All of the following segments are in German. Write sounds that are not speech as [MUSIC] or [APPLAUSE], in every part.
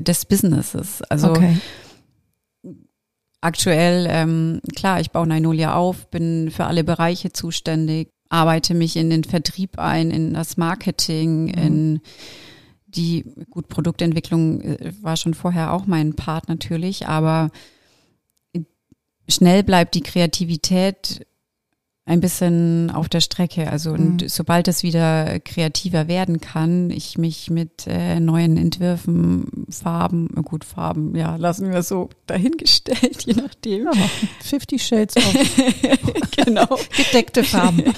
des Businesses. Also okay. aktuell, ähm, klar, ich baue Nainolia auf, bin für alle Bereiche zuständig, arbeite mich in den Vertrieb ein, in das Marketing, mhm. in die gut Produktentwicklung äh, war schon vorher auch mein Part natürlich, aber schnell bleibt die Kreativität ein bisschen auf der Strecke. Also und mhm. sobald es wieder kreativer werden kann, ich mich mit äh, neuen Entwürfen, Farben, gut Farben, ja, lassen wir so dahingestellt, [LAUGHS] je nachdem. Ja, 50 Shades of. [LAUGHS] genau. Gedeckte Farben.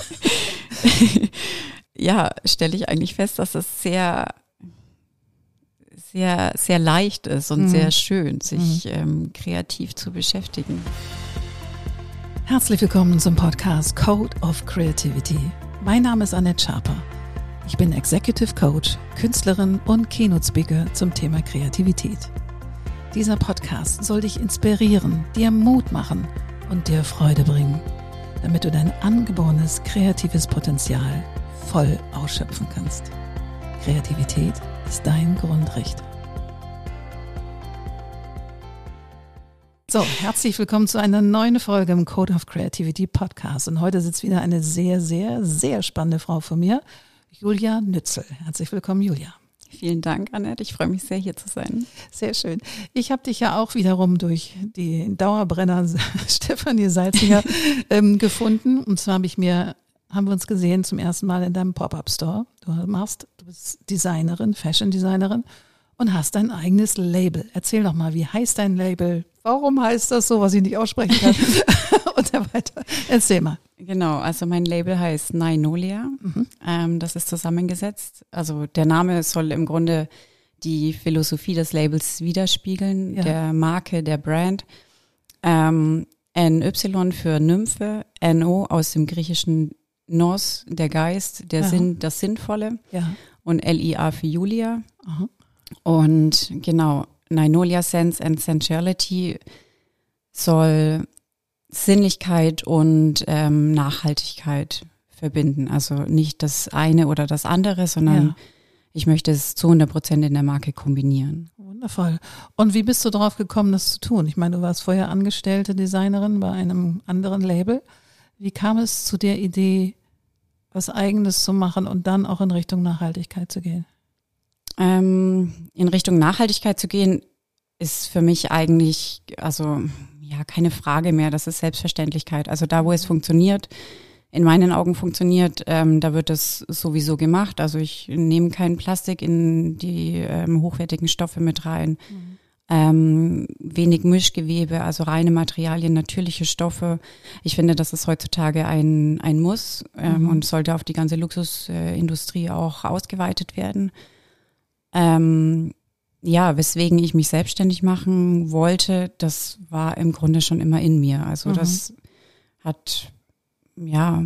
[LAUGHS] ja, stelle ich eigentlich fest, dass es sehr sehr, sehr leicht ist und mhm. sehr schön, sich mhm. ähm, kreativ zu beschäftigen. Herzlich willkommen zum Podcast Code of Creativity. Mein Name ist Annette Schaper. Ich bin Executive Coach, Künstlerin und Keynote-Speaker zum Thema Kreativität. Dieser Podcast soll dich inspirieren, dir Mut machen und dir Freude bringen, damit du dein angeborenes kreatives Potenzial voll ausschöpfen kannst. Kreativität ist dein Grundrecht. So, herzlich willkommen zu einer neuen Folge im Code of Creativity Podcast. Und heute sitzt wieder eine sehr, sehr, sehr spannende Frau von mir, Julia Nützel. Herzlich willkommen, Julia. Vielen Dank, Annette. Ich freue mich sehr, hier zu sein. Sehr schön. Ich habe dich ja auch wiederum durch die Dauerbrenner [LAUGHS] Stefanie Salzinger ähm, gefunden. Und zwar habe ich mir, haben wir uns gesehen zum ersten Mal in deinem Pop-Up-Store. Du machst, du bist Designerin, Fashion-Designerin und hast dein eigenes Label. Erzähl doch mal, wie heißt dein Label? warum heißt das so, was ich nicht aussprechen kann? [LAUGHS] und so weiter. Erzähl mal. Genau, also mein Label heißt Nainolia. Mhm. Ähm, das ist zusammengesetzt. Also der Name soll im Grunde die Philosophie des Labels widerspiegeln, ja. der Marke, der Brand. Ähm, NY für Nymphe, NO aus dem griechischen Nos, der Geist, der Aha. Sinn, das Sinnvolle. Ja. Und LIA für Julia. Aha. Und genau, Nainolia Sense and Sensuality soll Sinnlichkeit und ähm, Nachhaltigkeit verbinden. Also nicht das eine oder das andere, sondern ja. ich möchte es zu 100 Prozent in der Marke kombinieren. Wundervoll. Und wie bist du darauf gekommen, das zu tun? Ich meine, du warst vorher angestellte Designerin bei einem anderen Label. Wie kam es zu der Idee, was Eigenes zu machen und dann auch in Richtung Nachhaltigkeit zu gehen? Ähm, in Richtung Nachhaltigkeit zu gehen, ist für mich eigentlich, also ja, keine Frage mehr. Das ist Selbstverständlichkeit. Also da, wo es funktioniert, in meinen Augen funktioniert, ähm, da wird es sowieso gemacht. Also ich nehme kein Plastik in die ähm, hochwertigen Stoffe mit rein. Mhm. Ähm, wenig Mischgewebe, also reine Materialien, natürliche Stoffe. Ich finde, das ist heutzutage ein, ein Muss ähm, mhm. und sollte auf die ganze Luxusindustrie auch ausgeweitet werden. Ähm, ja, weswegen ich mich selbstständig machen wollte, das war im Grunde schon immer in mir. Also mhm. das hat, ja,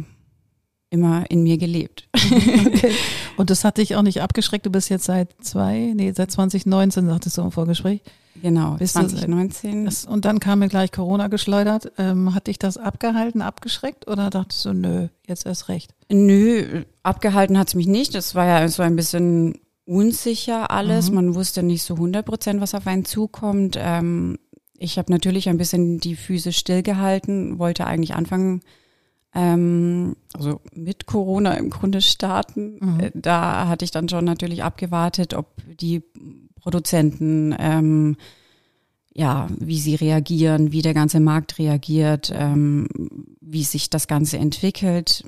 immer in mir gelebt. Okay. [LAUGHS] Und das hat dich auch nicht abgeschreckt. Du bist jetzt seit zwei, nee, seit 2019, sagtest du im Vorgespräch. Genau, bist 2019. Das, und dann kam mir gleich Corona geschleudert. Ähm, hat dich das abgehalten, abgeschreckt oder dachtest du, nö, jetzt erst recht? Nö, abgehalten hat es mich nicht. Das war ja so ein bisschen unsicher alles. Mhm. Man wusste nicht so 100 Prozent, was auf einen zukommt. Ähm, ich habe natürlich ein bisschen die Füße stillgehalten, wollte eigentlich anfangen, ähm, also mit Corona im Grunde starten. Mhm. Äh, da hatte ich dann schon natürlich abgewartet, ob die Produzenten, ähm, ja, wie sie reagieren, wie der ganze Markt reagiert, ähm, wie sich das Ganze entwickelt.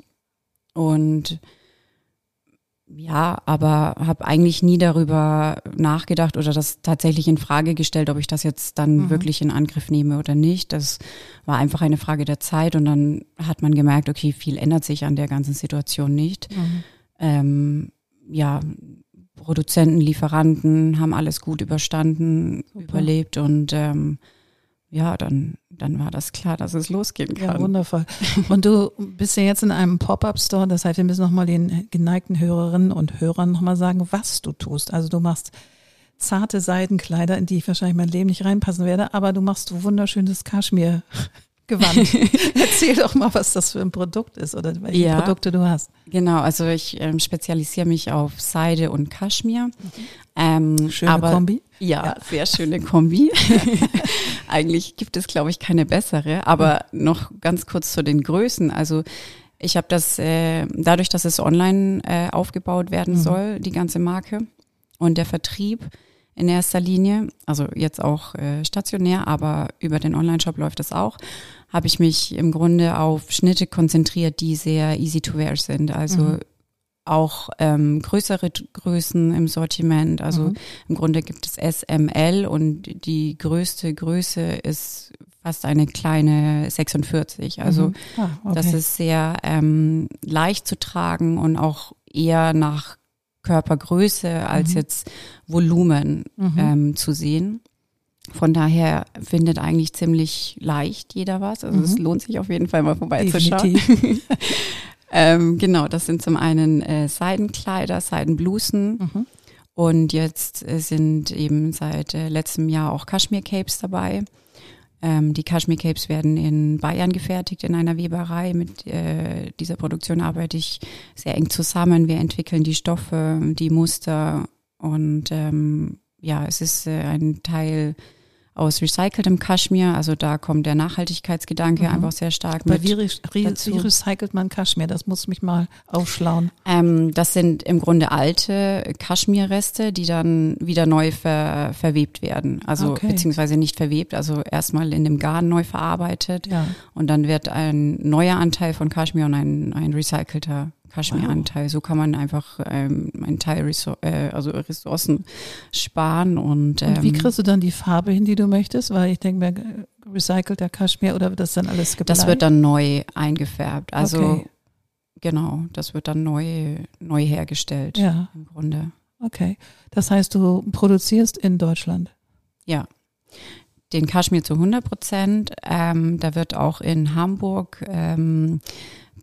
Und ja, aber habe eigentlich nie darüber nachgedacht oder das tatsächlich in Frage gestellt, ob ich das jetzt dann mhm. wirklich in Angriff nehme oder nicht. Das war einfach eine Frage der Zeit und dann hat man gemerkt, okay, viel ändert sich an der ganzen Situation nicht. Mhm. Ähm, ja, Produzenten, Lieferanten haben alles gut überstanden, Super. überlebt und ähm, ja, dann, dann war das klar, dass es losgehen kann. Ja, wundervoll. [LAUGHS] Und du bist ja jetzt in einem Pop-Up-Store, das heißt, wir müssen nochmal den geneigten Hörerinnen und Hörern nochmal sagen, was du tust. Also du machst zarte Seidenkleider, in die ich wahrscheinlich mein Leben nicht reinpassen werde, aber du machst wunderschönes Kaschmir. Gewandt. [LAUGHS] Erzähl doch mal, was das für ein Produkt ist oder welche ja, Produkte du hast. Genau, also ich ähm, spezialisiere mich auf Seide und Kaschmir. Mhm. Ähm, schöne aber, Kombi. Ja, ja, sehr schöne Kombi. [LAUGHS] [LAUGHS] Eigentlich gibt es, glaube ich, keine bessere. Aber mhm. noch ganz kurz zu den Größen. Also ich habe das äh, dadurch, dass es online äh, aufgebaut werden mhm. soll, die ganze Marke und der Vertrieb in erster Linie, also jetzt auch äh, stationär, aber über den Online-Shop läuft das auch, habe ich mich im Grunde auf Schnitte konzentriert, die sehr easy to wear sind. Also mhm. auch ähm, größere Größen im Sortiment. Also mhm. im Grunde gibt es SML und die größte Größe ist fast eine kleine 46. Also mhm. ah, okay. das ist sehr ähm, leicht zu tragen und auch eher nach Körpergröße als mhm. jetzt Volumen mhm. ähm, zu sehen. Von daher findet eigentlich ziemlich leicht jeder was. Also es mhm. lohnt sich auf jeden Fall mal vorbeizuschauen. [LAUGHS] ähm, genau, das sind zum einen äh, Seidenkleider, Seidenblusen. Mhm. Und jetzt äh, sind eben seit äh, letztem Jahr auch Kaschmir-Capes dabei. Ähm, die Kashmir Capes werden in Bayern gefertigt in einer Weberei. Mit äh, dieser Produktion arbeite ich sehr eng zusammen. Wir entwickeln die Stoffe, die Muster und ähm, ja, es ist äh, ein Teil aus recyceltem Kaschmir. Also da kommt der Nachhaltigkeitsgedanke mhm. einfach sehr stark Aber mit. Wie, re wie recycelt man Kaschmir? Das muss mich mal aufschlauen. Ähm, das sind im Grunde alte Kaschmirreste, die dann wieder neu ver verwebt werden. Also okay. beziehungsweise nicht verwebt, also erstmal in dem Garn neu verarbeitet. Ja. Und dann wird ein neuer Anteil von Kaschmir und ein, ein recycelter Kaschmir-Anteil. So kann man einfach ähm, einen Teil Ressour äh, also Ressourcen sparen. Und, ähm, und wie ähm, kriegst du dann die Farbe hin, die du möchtest? Weil ich denke mir, recycelter Kaschmir oder wird das dann alles gebleicht? Das wird dann neu eingefärbt. Also okay. genau, das wird dann neu, neu hergestellt ja. im Grunde. Okay. Das heißt, du produzierst in Deutschland? Ja den Kaschmir zu 100 Prozent. Ähm, da wird auch in Hamburg ähm,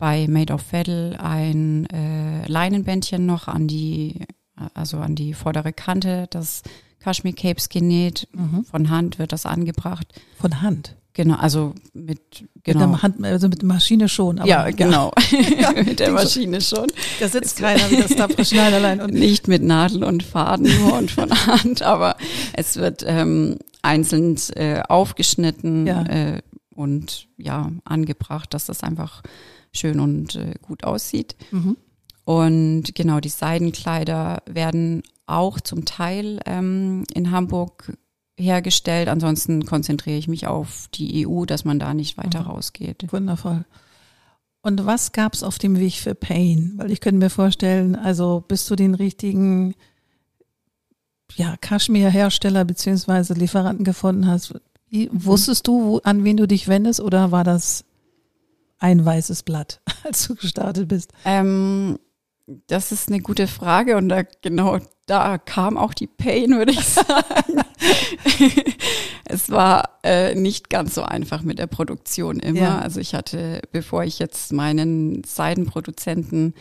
bei Made of Vettel ein äh, Leinenbändchen noch an die, also an die vordere Kante des Kashmir Capes genäht. Mhm. Von Hand wird das angebracht. Von Hand? Genau, also mit, genau. Mit der Hand, also mit der Maschine schon. Aber, ja, genau. Ja. mit der [LAUGHS] [LAUGHS] Maschine schon. Da sitzt keiner wie das Tapre Schneiderlein. Und nicht mit Nadel und Faden nur [LAUGHS] und von Hand, aber es wird ähm, einzeln äh, aufgeschnitten ja. äh, und ja, angebracht, dass das einfach schön und äh, gut aussieht. Mhm. Und genau, die Seidenkleider werden auch zum Teil ähm, in Hamburg hergestellt. Ansonsten konzentriere ich mich auf die EU, dass man da nicht weiter mhm. rausgeht. Wundervoll. Und was gab es auf dem Weg für Pain? Weil ich könnte mir vorstellen, also bis du den richtigen ja, Kaschmir-Hersteller beziehungsweise Lieferanten gefunden hast, wusstest du, wo, an wen du dich wendest oder war das ein weißes Blatt, [LAUGHS] als du gestartet bist? Ähm, das ist eine gute Frage und da genau da kam auch die Pain, würde ich [LAUGHS] sagen. [LAUGHS] es war äh, nicht ganz so einfach mit der Produktion immer. Ja. Also ich hatte, bevor ich jetzt meinen Seidenproduzenten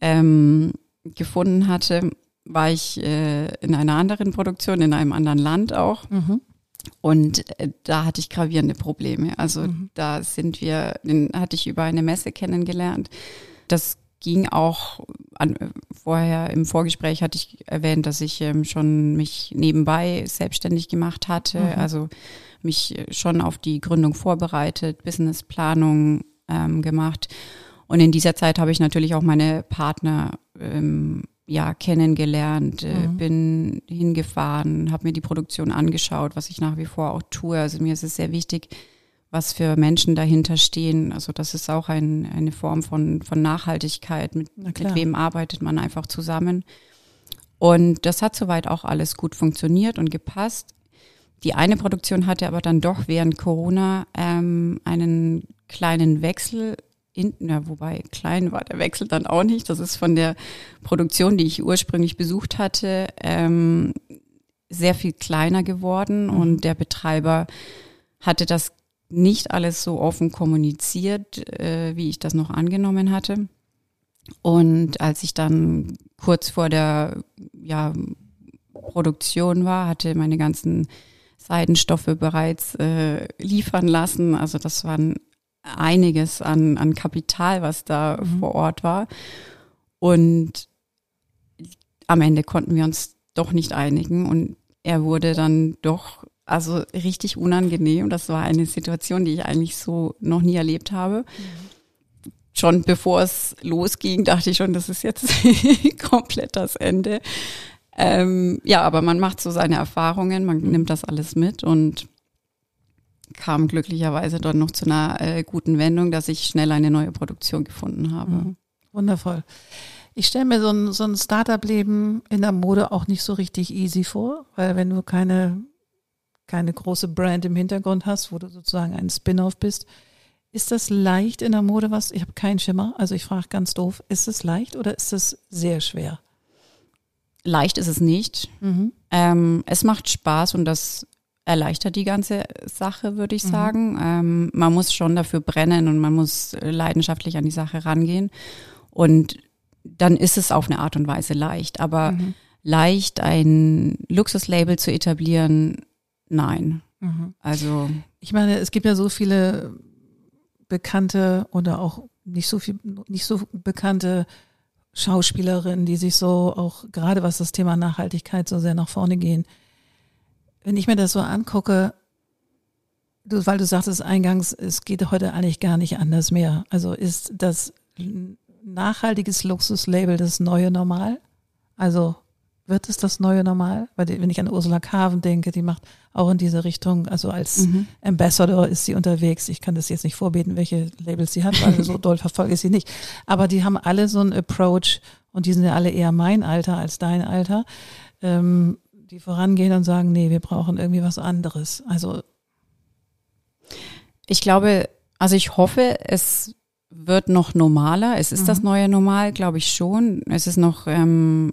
ähm, gefunden hatte, war ich äh, in einer anderen Produktion, in einem anderen Land auch. Mhm. Und äh, da hatte ich gravierende Probleme. Also mhm. da sind wir, den hatte ich über eine Messe kennengelernt. Das ging auch an, vorher im Vorgespräch hatte ich erwähnt, dass ich ähm, schon mich nebenbei selbstständig gemacht hatte, mhm. also mich schon auf die Gründung vorbereitet, Businessplanung ähm, gemacht. Und in dieser Zeit habe ich natürlich auch meine Partner ähm, ja kennengelernt, äh, mhm. bin hingefahren, habe mir die Produktion angeschaut, was ich nach wie vor auch tue. Also mir ist es sehr wichtig, was für Menschen dahinter stehen. Also das ist auch ein, eine Form von, von Nachhaltigkeit. Mit, mit wem arbeitet man einfach zusammen? Und das hat soweit auch alles gut funktioniert und gepasst. Die eine Produktion hatte aber dann doch während Corona ähm, einen kleinen Wechsel in, ja, wobei klein war der Wechsel dann auch nicht. Das ist von der Produktion, die ich ursprünglich besucht hatte, ähm, sehr viel kleiner geworden mhm. und der Betreiber hatte das nicht alles so offen kommuniziert, äh, wie ich das noch angenommen hatte. Und als ich dann kurz vor der ja, Produktion war, hatte meine ganzen Seidenstoffe bereits äh, liefern lassen. Also das waren einiges an, an Kapital, was da mhm. vor Ort war. Und am Ende konnten wir uns doch nicht einigen und er wurde dann doch also richtig unangenehm. Das war eine Situation, die ich eigentlich so noch nie erlebt habe. Mhm. Schon bevor es losging, dachte ich schon, das ist jetzt [LAUGHS] komplett das Ende. Ähm, ja, aber man macht so seine Erfahrungen, man mhm. nimmt das alles mit und kam glücklicherweise dort noch zu einer äh, guten Wendung, dass ich schnell eine neue Produktion gefunden habe. Mhm. Wundervoll. Ich stelle mir so ein, so ein Startup-Leben in der Mode auch nicht so richtig easy vor, weil wenn du keine, keine große Brand im Hintergrund hast, wo du sozusagen ein Spin-off bist, ist das leicht in der Mode was? Ich habe keinen Schimmer, also ich frage ganz doof, ist es leicht oder ist es sehr schwer? Leicht ist es nicht. Mhm. Ähm, es macht Spaß und das erleichtert die ganze Sache, würde ich mhm. sagen. Ähm, man muss schon dafür brennen und man muss leidenschaftlich an die Sache rangehen. Und dann ist es auf eine Art und Weise leicht. Aber mhm. leicht ein Luxuslabel zu etablieren, nein. Mhm. Also. Ich meine, es gibt ja so viele bekannte oder auch nicht so viel, nicht so bekannte Schauspielerinnen, die sich so auch gerade was das Thema Nachhaltigkeit so sehr nach vorne gehen wenn ich mir das so angucke, du, weil du sagtest eingangs, es geht heute eigentlich gar nicht anders mehr. Also ist das nachhaltiges Luxuslabel das neue Normal? Also wird es das neue Normal? Weil wenn ich an Ursula Carven denke, die macht auch in diese Richtung, also als mhm. Ambassador ist sie unterwegs. Ich kann das jetzt nicht vorbeten, welche Labels sie hat, weil so [LAUGHS] doll verfolge ich sie nicht. Aber die haben alle so einen Approach und die sind ja alle eher mein Alter als dein Alter. Ähm, die vorangehen und sagen, nee, wir brauchen irgendwie was anderes. Also ich glaube, also ich hoffe, es wird noch normaler. Es ist mhm. das neue Normal, glaube ich schon. Es ist noch ähm,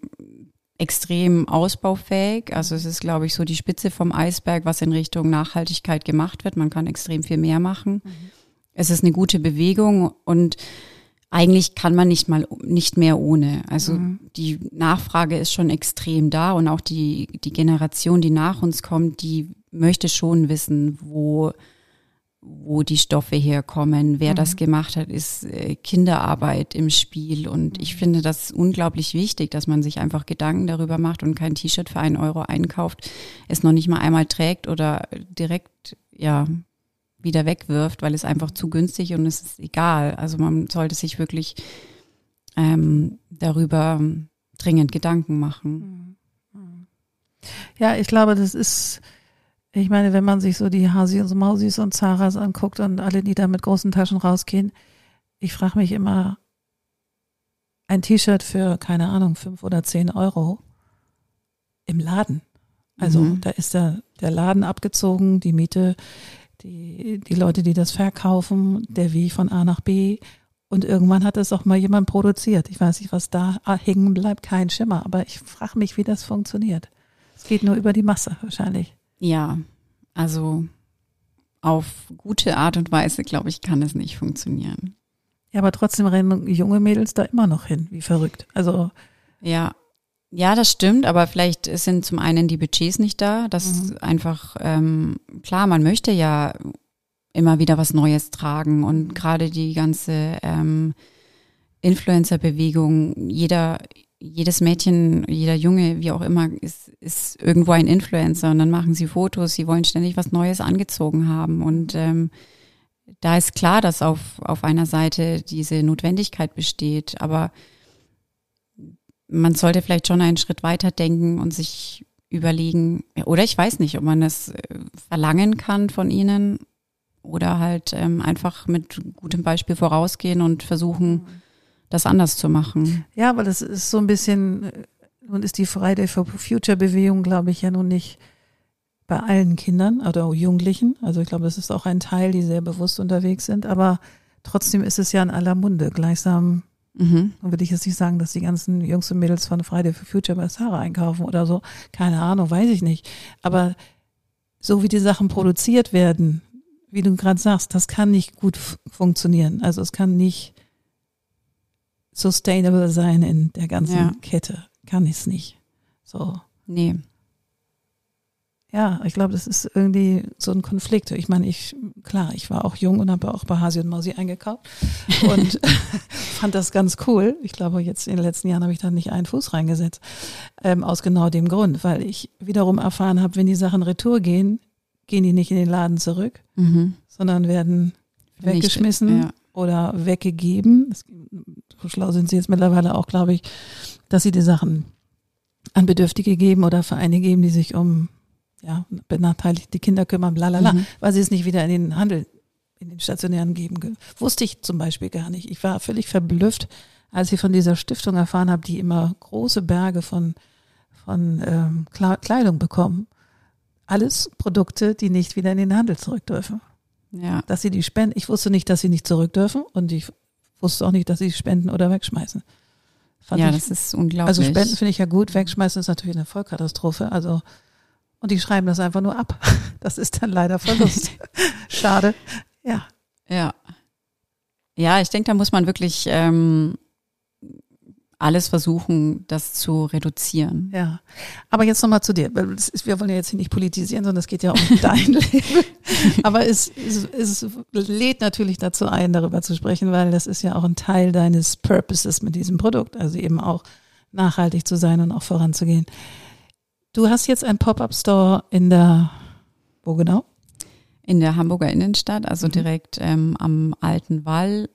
extrem ausbaufähig. Also es ist, glaube ich, so die Spitze vom Eisberg, was in Richtung Nachhaltigkeit gemacht wird. Man kann extrem viel mehr machen. Mhm. Es ist eine gute Bewegung und eigentlich kann man nicht mal nicht mehr ohne. Also mhm. die Nachfrage ist schon extrem da und auch die die Generation, die nach uns kommt, die möchte schon wissen, wo wo die Stoffe herkommen, wer mhm. das gemacht hat, ist äh, Kinderarbeit im Spiel. Und mhm. ich finde das unglaublich wichtig, dass man sich einfach Gedanken darüber macht und kein T-Shirt für einen Euro einkauft, es noch nicht mal einmal trägt oder direkt, ja, wieder wegwirft, weil es einfach zu günstig und es ist egal. Also man sollte sich wirklich ähm, darüber dringend Gedanken machen. Ja, ich glaube, das ist, ich meine, wenn man sich so die Hasi und Mausis und Zaras anguckt und alle, die da mit großen Taschen rausgehen, ich frage mich immer, ein T-Shirt für, keine Ahnung, fünf oder zehn Euro im Laden. Also mhm. da ist der, der Laden abgezogen, die Miete die, die Leute, die das verkaufen, der Weg von A nach B. Und irgendwann hat es auch mal jemand produziert. Ich weiß nicht, was da hängen bleibt, kein Schimmer. Aber ich frage mich, wie das funktioniert. Es geht nur über die Masse wahrscheinlich. Ja, also auf gute Art und Weise, glaube ich, kann es nicht funktionieren. Ja, aber trotzdem rennen junge Mädels da immer noch hin, wie verrückt. Also ja, ja, das stimmt, aber vielleicht sind zum einen die Budgets nicht da. Das mhm. einfach, ähm, klar, man möchte ja immer wieder was Neues tragen und mhm. gerade die ganze ähm, Influencer-Bewegung, jeder, jedes Mädchen, jeder Junge, wie auch immer, ist, ist irgendwo ein Influencer und dann machen sie Fotos, sie wollen ständig was Neues angezogen haben und ähm, da ist klar, dass auf, auf einer Seite diese Notwendigkeit besteht, aber man sollte vielleicht schon einen Schritt weiter denken und sich überlegen, oder ich weiß nicht, ob man das äh, verlangen kann von ihnen oder halt ähm, einfach mit gutem Beispiel vorausgehen und versuchen, das anders zu machen. Ja, weil das ist so ein bisschen, äh, nun ist die Friday for Future Bewegung, glaube ich, ja nun nicht bei allen Kindern oder Jugendlichen. Also ich glaube, das ist auch ein Teil, die sehr bewusst unterwegs sind, aber trotzdem ist es ja in aller Munde. Gleichsam Mhm. Dann würde ich jetzt nicht sagen, dass die ganzen Jungs und Mädels von Friday for Future bei Sarah einkaufen oder so. Keine Ahnung, weiß ich nicht. Aber so wie die Sachen produziert werden, wie du gerade sagst, das kann nicht gut funktionieren. Also es kann nicht sustainable sein in der ganzen ja. Kette. Kann es nicht. So. Nee. Ja, ich glaube, das ist irgendwie so ein Konflikt. Ich meine, ich, klar, ich war auch jung und habe auch bei Hasi und Mausi eingekauft [LAUGHS] und [LAUGHS] fand das ganz cool. Ich glaube, jetzt in den letzten Jahren habe ich da nicht einen Fuß reingesetzt. Ähm, aus genau dem Grund, weil ich wiederum erfahren habe, wenn die Sachen retour gehen, gehen die nicht in den Laden zurück, mhm. sondern werden weggeschmissen ja. oder weggegeben. So schlau sind sie jetzt mittlerweile auch, glaube ich, dass sie die Sachen an Bedürftige geben oder Vereine geben, die sich um ja, benachteiligte Kinder kümmern, bla, bla, bla, mhm. weil sie es nicht wieder in den Handel, in den stationären geben. Wusste ich zum Beispiel gar nicht. Ich war völlig verblüfft, als ich von dieser Stiftung erfahren habe, die immer große Berge von, von ähm, Kleidung bekommen. Alles Produkte, die nicht wieder in den Handel zurück dürfen. Ja. Dass sie die spenden. Ich wusste nicht, dass sie nicht zurück dürfen und ich wusste auch nicht, dass sie spenden oder wegschmeißen. Fand ja, ich, das ist unglaublich. Also Spenden finde ich ja gut, wegschmeißen ist natürlich eine Vollkatastrophe. Also und die schreiben das einfach nur ab. [LAUGHS] Das ist dann leider Verlust. [LAUGHS] Schade. Ja. Ja. Ja, ich denke, da muss man wirklich ähm, alles versuchen, das zu reduzieren. Ja. Aber jetzt nochmal zu dir. Ist, wir wollen ja jetzt hier nicht politisieren, sondern es geht ja um [LAUGHS] dein Leben. Aber es, es, es lädt natürlich dazu ein, darüber zu sprechen, weil das ist ja auch ein Teil deines Purposes mit diesem Produkt. Also eben auch nachhaltig zu sein und auch voranzugehen. Du hast jetzt einen Pop-up-Store in der, wo genau? In der Hamburger Innenstadt, also mhm. direkt ähm, am Alten Wall.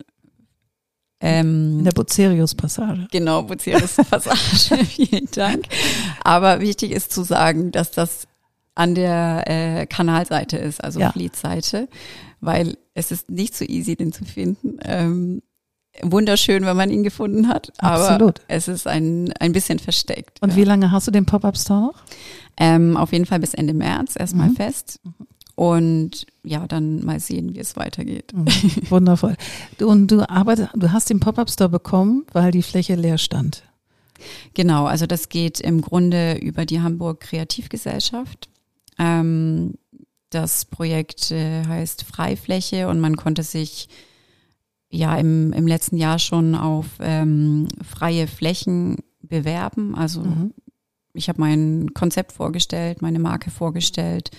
Ähm, in der Bucerius-Passage. Genau, Bucerius-Passage, [LAUGHS] vielen Dank. Aber wichtig ist zu sagen, dass das an der äh, Kanalseite ist, also ja. Fleet-Seite, weil es ist nicht so easy, den zu finden. Ähm, wunderschön, wenn man ihn gefunden hat. Absolut. Aber es ist ein, ein bisschen versteckt. Und ja. wie lange hast du den Pop-Up-Store noch? Ähm, auf jeden Fall bis Ende März erstmal mhm. fest. Und ja, dann mal sehen, wie es weitergeht. Mhm. [LAUGHS] Wundervoll. Du, und du arbeitest, du hast den Pop-Up-Store bekommen, weil die Fläche leer stand. Genau, also das geht im Grunde über die Hamburg Kreativgesellschaft. Ähm, das Projekt äh, heißt Freifläche und man konnte sich ja im, im letzten Jahr schon auf ähm, freie Flächen bewerben. Also mhm. ich habe mein Konzept vorgestellt, meine Marke vorgestellt.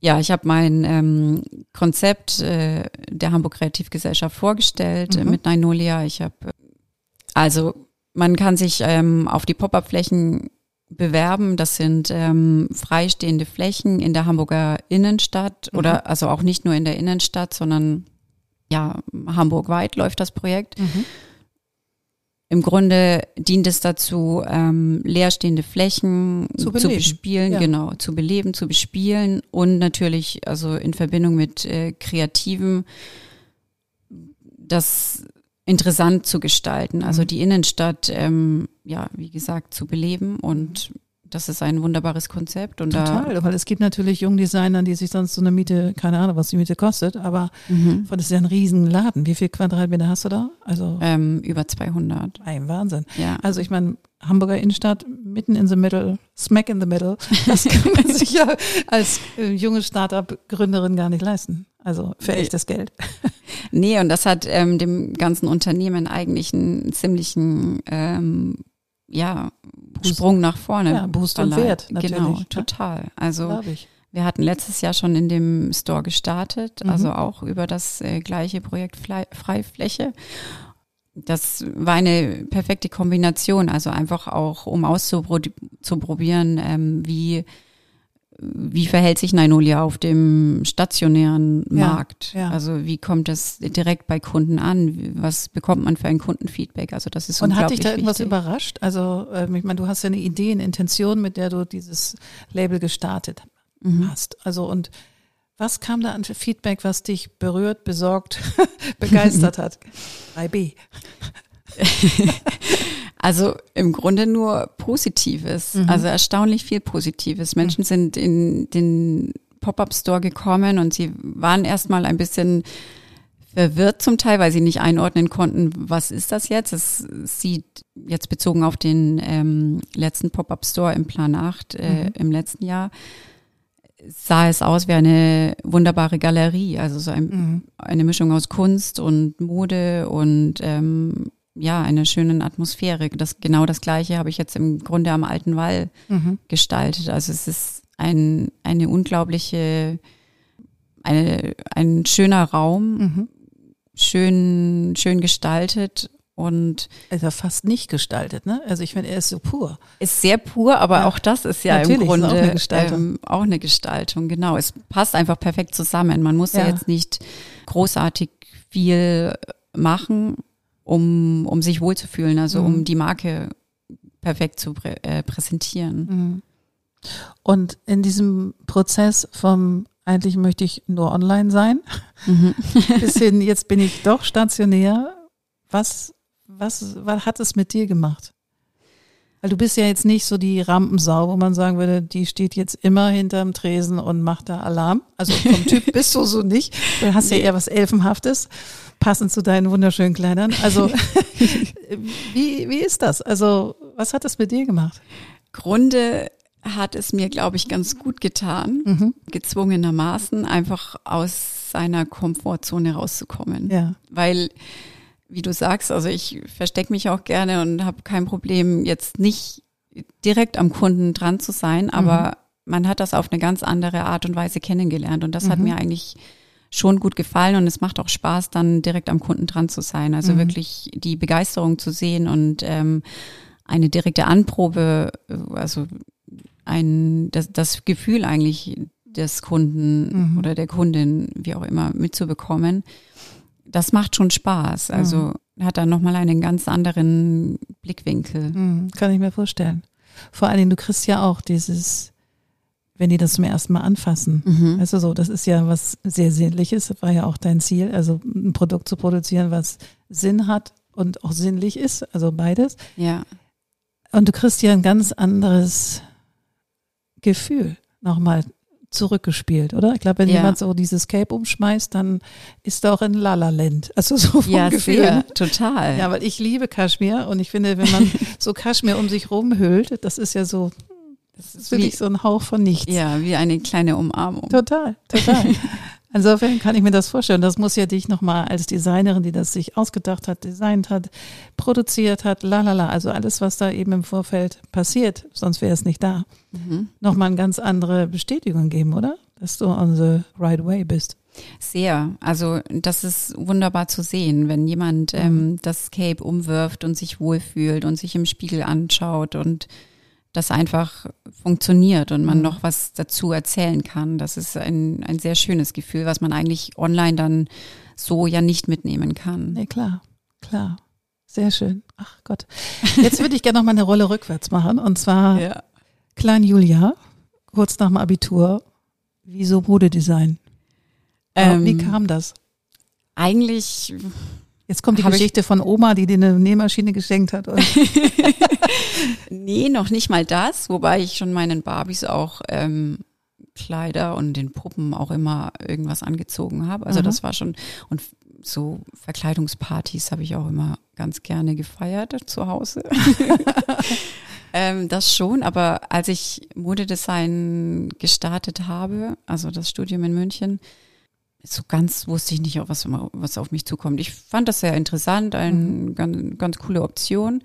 Ja, ich habe mein ähm, Konzept äh, der Hamburg Kreativgesellschaft vorgestellt mhm. mit Nainolia. Ich habe also man kann sich ähm, auf die Pop-up-Flächen bewerben. Das sind ähm, freistehende Flächen in der Hamburger Innenstadt mhm. oder also auch nicht nur in der Innenstadt, sondern ja, hamburgweit läuft das Projekt. Mhm. Im Grunde dient es dazu, ähm, leerstehende Flächen zu, zu bespielen, ja. genau, zu beleben, zu bespielen und natürlich, also in Verbindung mit äh, Kreativen, das interessant zu gestalten. Also mhm. die Innenstadt, ähm, ja, wie gesagt, zu beleben und das ist ein wunderbares Konzept. Und Total, da, weil es gibt natürlich Jungdesignern, die sich sonst so eine Miete, keine Ahnung, was die Miete kostet, aber mhm. das ist ja ein Riesenladen. Wie viel Quadratmeter hast du da? Also ähm, über 200. Ein Wahnsinn. Ja. Also ich meine, Hamburger Innenstadt, mitten in the middle, smack in the middle, das kann man [LAUGHS] sich ja als äh, junge Startup-Gründerin gar nicht leisten. Also für nee. echtes Geld. Nee, und das hat ähm, dem ganzen Unternehmen eigentlich einen ziemlichen ähm, ja, Sprung nach vorne. Ja, Boost und Wert, genau, natürlich. Genau, total. Also wir hatten letztes Jahr schon in dem Store gestartet, mhm. also auch über das äh, gleiche Projekt Freifläche. Das war eine perfekte Kombination, also einfach auch, um auszuprobieren, ähm, wie wie verhält sich Nainolia auf dem stationären Markt? Ja, ja. Also wie kommt das direkt bei Kunden an? Was bekommt man für ein Kundenfeedback? Also das ist Und hat dich da irgendwas wichtig. überrascht? Also ähm, ich meine, du hast ja eine Idee, eine Intention, mit der du dieses Label gestartet mhm. hast. Also und was kam da an Feedback, was dich berührt, besorgt, [LAUGHS] begeistert hat? [LAUGHS] 3B. [LAUGHS] Also im Grunde nur Positives, mhm. also erstaunlich viel Positives. Menschen mhm. sind in den Pop-up-Store gekommen und sie waren erstmal ein bisschen verwirrt zum Teil, weil sie nicht einordnen konnten, was ist das jetzt? Es sieht jetzt bezogen auf den ähm, letzten Pop-up-Store im Plan 8 äh, mhm. im letzten Jahr, sah es aus wie eine wunderbare Galerie, also so ein, mhm. eine Mischung aus Kunst und Mode und ähm, ja, einer schönen Atmosphäre. Das genau das gleiche habe ich jetzt im Grunde am Alten Wall mhm. gestaltet. Also es ist ein, eine unglaubliche, eine, ein schöner Raum, Mhm. schön, schön gestaltet und Also fast nicht gestaltet, ne? Also ich finde, er ist so pur. ist sehr pur, aber Ja. auch das ist ja Natürlich, im ist Grunde auch eine Gestaltung. Ähm, auch eine Gestaltung. Genau, es passt einfach perfekt zusammen. Man muss ja, Ja. jetzt nicht großartig viel machen, um, um sich wohlzufühlen, also Mhm. um die Marke perfekt zu prä äh, präsentieren. Mhm. Und in diesem Prozess vom eigentlich möchte ich nur online sein, Mhm. [LAUGHS] bis hin jetzt bin ich doch [LAUGHS] stationär. Was, was, was hat es mit dir gemacht? Weil du bist ja jetzt nicht so die Rampensau, wo man sagen würde, die steht jetzt immer hinterm Tresen und macht da Alarm. Also vom Typ [LAUGHS] bist du so nicht. Du hast ja eher was Elfenhaftes, passend zu deinen wunderschönen Kleidern. Also [LAUGHS] wie, wie ist das? Also was hat das mit dir gemacht? Grunde hat es mir, glaube ich, ganz gut getan, Mhm. gezwungenermaßen einfach aus seiner Komfortzone rauszukommen. Ja. Weil, wie du sagst, also ich verstecke mich auch gerne und habe kein Problem, jetzt nicht direkt am Kunden dran zu sein, aber man hat das auf eine ganz andere Art und Weise kennengelernt und das hat Mhm. mir eigentlich schon gut gefallen und es macht auch Spaß, dann direkt am Kunden dran zu sein. Also Mhm. wirklich die Begeisterung zu sehen und ähm, eine direkte Anprobe, äh, also ein das, das Gefühl eigentlich des Kunden Mhm. oder der Kundin, wie auch immer, mitzubekommen, das macht schon Spaß. Also hat dann nochmal einen ganz anderen Blickwinkel. Mhm, kann ich mir vorstellen. Vor allen Dingen, du kriegst ja auch dieses, wenn die das zum ersten Mal anfassen. Mhm. Weißt du so, das ist ja was sehr Sinnliches, das war ja auch dein Ziel, also ein Produkt zu produzieren, was Sinn hat und auch sinnlich ist, also beides. Ja, Und du kriegst ja ein ganz anderes Gefühl nochmal zurückgespielt, oder? Ich glaube, wenn Ja. jemand so dieses Cape umschmeißt, dann ist er auch in Lala Land. Also so vom ja Gefühl. sehr, ne? total. Ja, weil ich liebe Kaschmir und ich finde, wenn man [LAUGHS] so Kaschmir um sich rumhüllt, das ist ja so, das ist wirklich wie, so ein Hauch von nichts. ja, wie eine kleine Umarmung. Total, total. [LAUGHS] Insofern kann ich mir das vorstellen. Das muss ja dich nochmal als Designerin, die das sich ausgedacht hat, designt hat, produziert hat, lalala, also alles, was da eben im Vorfeld passiert, sonst wäre es nicht da, Mhm. nochmal eine ganz andere Bestätigung geben, oder? Dass du on the right way bist. Sehr. Also das ist wunderbar zu sehen, wenn jemand ähm, das Cape umwirft und sich wohlfühlt und sich im Spiegel anschaut und das einfach funktioniert und man Mhm. noch was dazu erzählen kann. Das ist ein, ein sehr schönes Gefühl, was man eigentlich online dann so ja nicht mitnehmen kann. Nee, klar, klar. Sehr schön. Ach Gott. Jetzt würde ich gerne noch mal eine Rolle rückwärts machen. Und zwar [LAUGHS] Ja. Klein Julia, kurz nach dem Abitur. Wieso Modedesign? Ähm, Wie kam das? Eigentlich Jetzt kommt die hab ich- Geschichte von Oma, die dir eine Nähmaschine geschenkt hat. Und [LAUGHS] Nee, noch nicht mal das, wobei ich schon meinen Barbies auch ähm, Kleider und den Puppen auch immer irgendwas angezogen habe. Also Mhm. das war schon und so Verkleidungspartys habe ich auch immer ganz gerne gefeiert zu Hause. [LAUGHS] ähm, das schon, aber als ich Modedesign gestartet habe, also das Studium in München, so ganz wusste ich nicht, was, was auf mich zukommt. Ich fand das sehr interessant, eine ganz, ganz coole Option,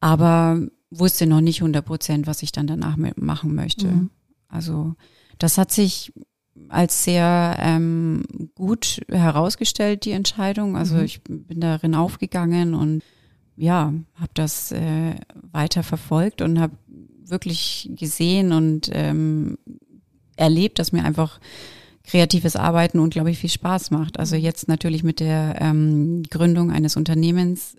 aber wusste noch nicht 100 Prozent, was ich dann danach machen möchte. Mhm. Also das hat sich als sehr ähm, gut herausgestellt, die Entscheidung. Also Mhm. ich bin darin aufgegangen und ja, habe das äh, weiter verfolgt und habe wirklich gesehen und ähm, erlebt, dass mir einfach kreatives Arbeiten unglaublich viel Spaß macht. Also jetzt natürlich mit der ähm, Gründung eines Unternehmens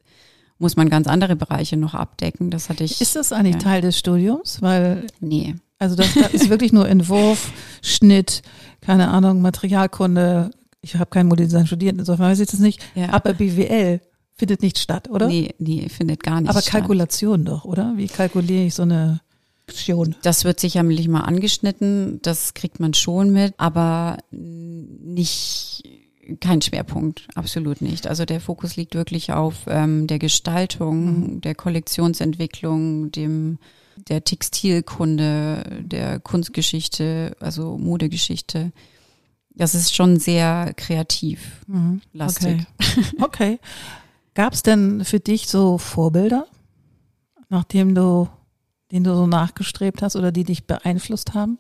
muss man ganz andere Bereiche noch abdecken. Das hatte ich. ist das eigentlich ja. Teil des Studiums? Weil, Nee. also das, das ist wirklich nur Entwurf, [LAUGHS] Schnitt, keine Ahnung, Materialkunde. Ich habe kein Modedesign studiert, insofern weiß ich das nicht. Ja. Aber BWL findet nicht statt, oder? Nee, nee, findet gar nicht Aber statt. Kalkulation doch, oder? Wie kalkuliere ich so eine Aktion? Das wird sicherlich mal angeschnitten, das kriegt man schon mit, aber nicht kein Schwerpunkt, absolut nicht. Also der Fokus liegt wirklich auf ähm, der Gestaltung, der Kollektionsentwicklung, dem der Textilkunde, der Kunstgeschichte, also Modegeschichte. Das ist schon sehr kreativ Mhm. lastig. Okay. [LAUGHS] okay. Gab es denn für dich so Vorbilder, nachdem du, denen du so nachgestrebt hast oder die dich beeinflusst haben?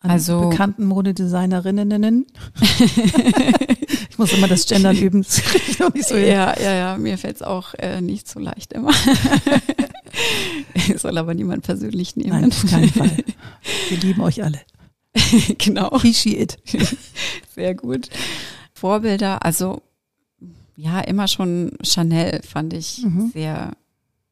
An Also- bekannten Modedesignerinnen. [LAUGHS] ich muss immer das Gendern üben. [LAUGHS] Das so ja, ja, ja, mir fällt es auch äh, nicht so leicht immer. [LAUGHS] Soll aber niemand persönlich nehmen. Nein, auf keinen Fall. Wir lieben euch alle. genau. It. Sehr gut. Vorbilder, also ja, immer schon Chanel fand ich Mhm. sehr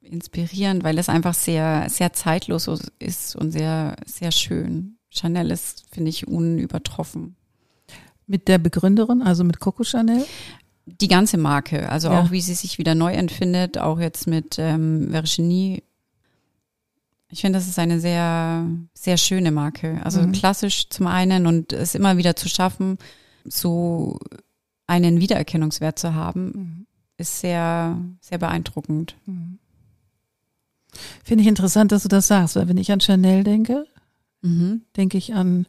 inspirierend, weil es einfach sehr, sehr zeitlos ist und sehr, sehr schön. Chanel ist, finde ich, unübertroffen. Mit der Begründerin, also mit Coco Chanel. Die ganze Marke, also Ja. auch wie sie sich wieder neu empfindet, auch jetzt mit ähm, Virginie. Ich finde, das ist eine sehr, sehr schöne Marke. Also Mhm. klassisch zum einen und es immer wieder zu schaffen, so einen Wiedererkennungswert zu haben, ist sehr, sehr beeindruckend. Finde ich interessant, dass du das sagst, weil wenn ich an Chanel denke, Mhm. denke ich an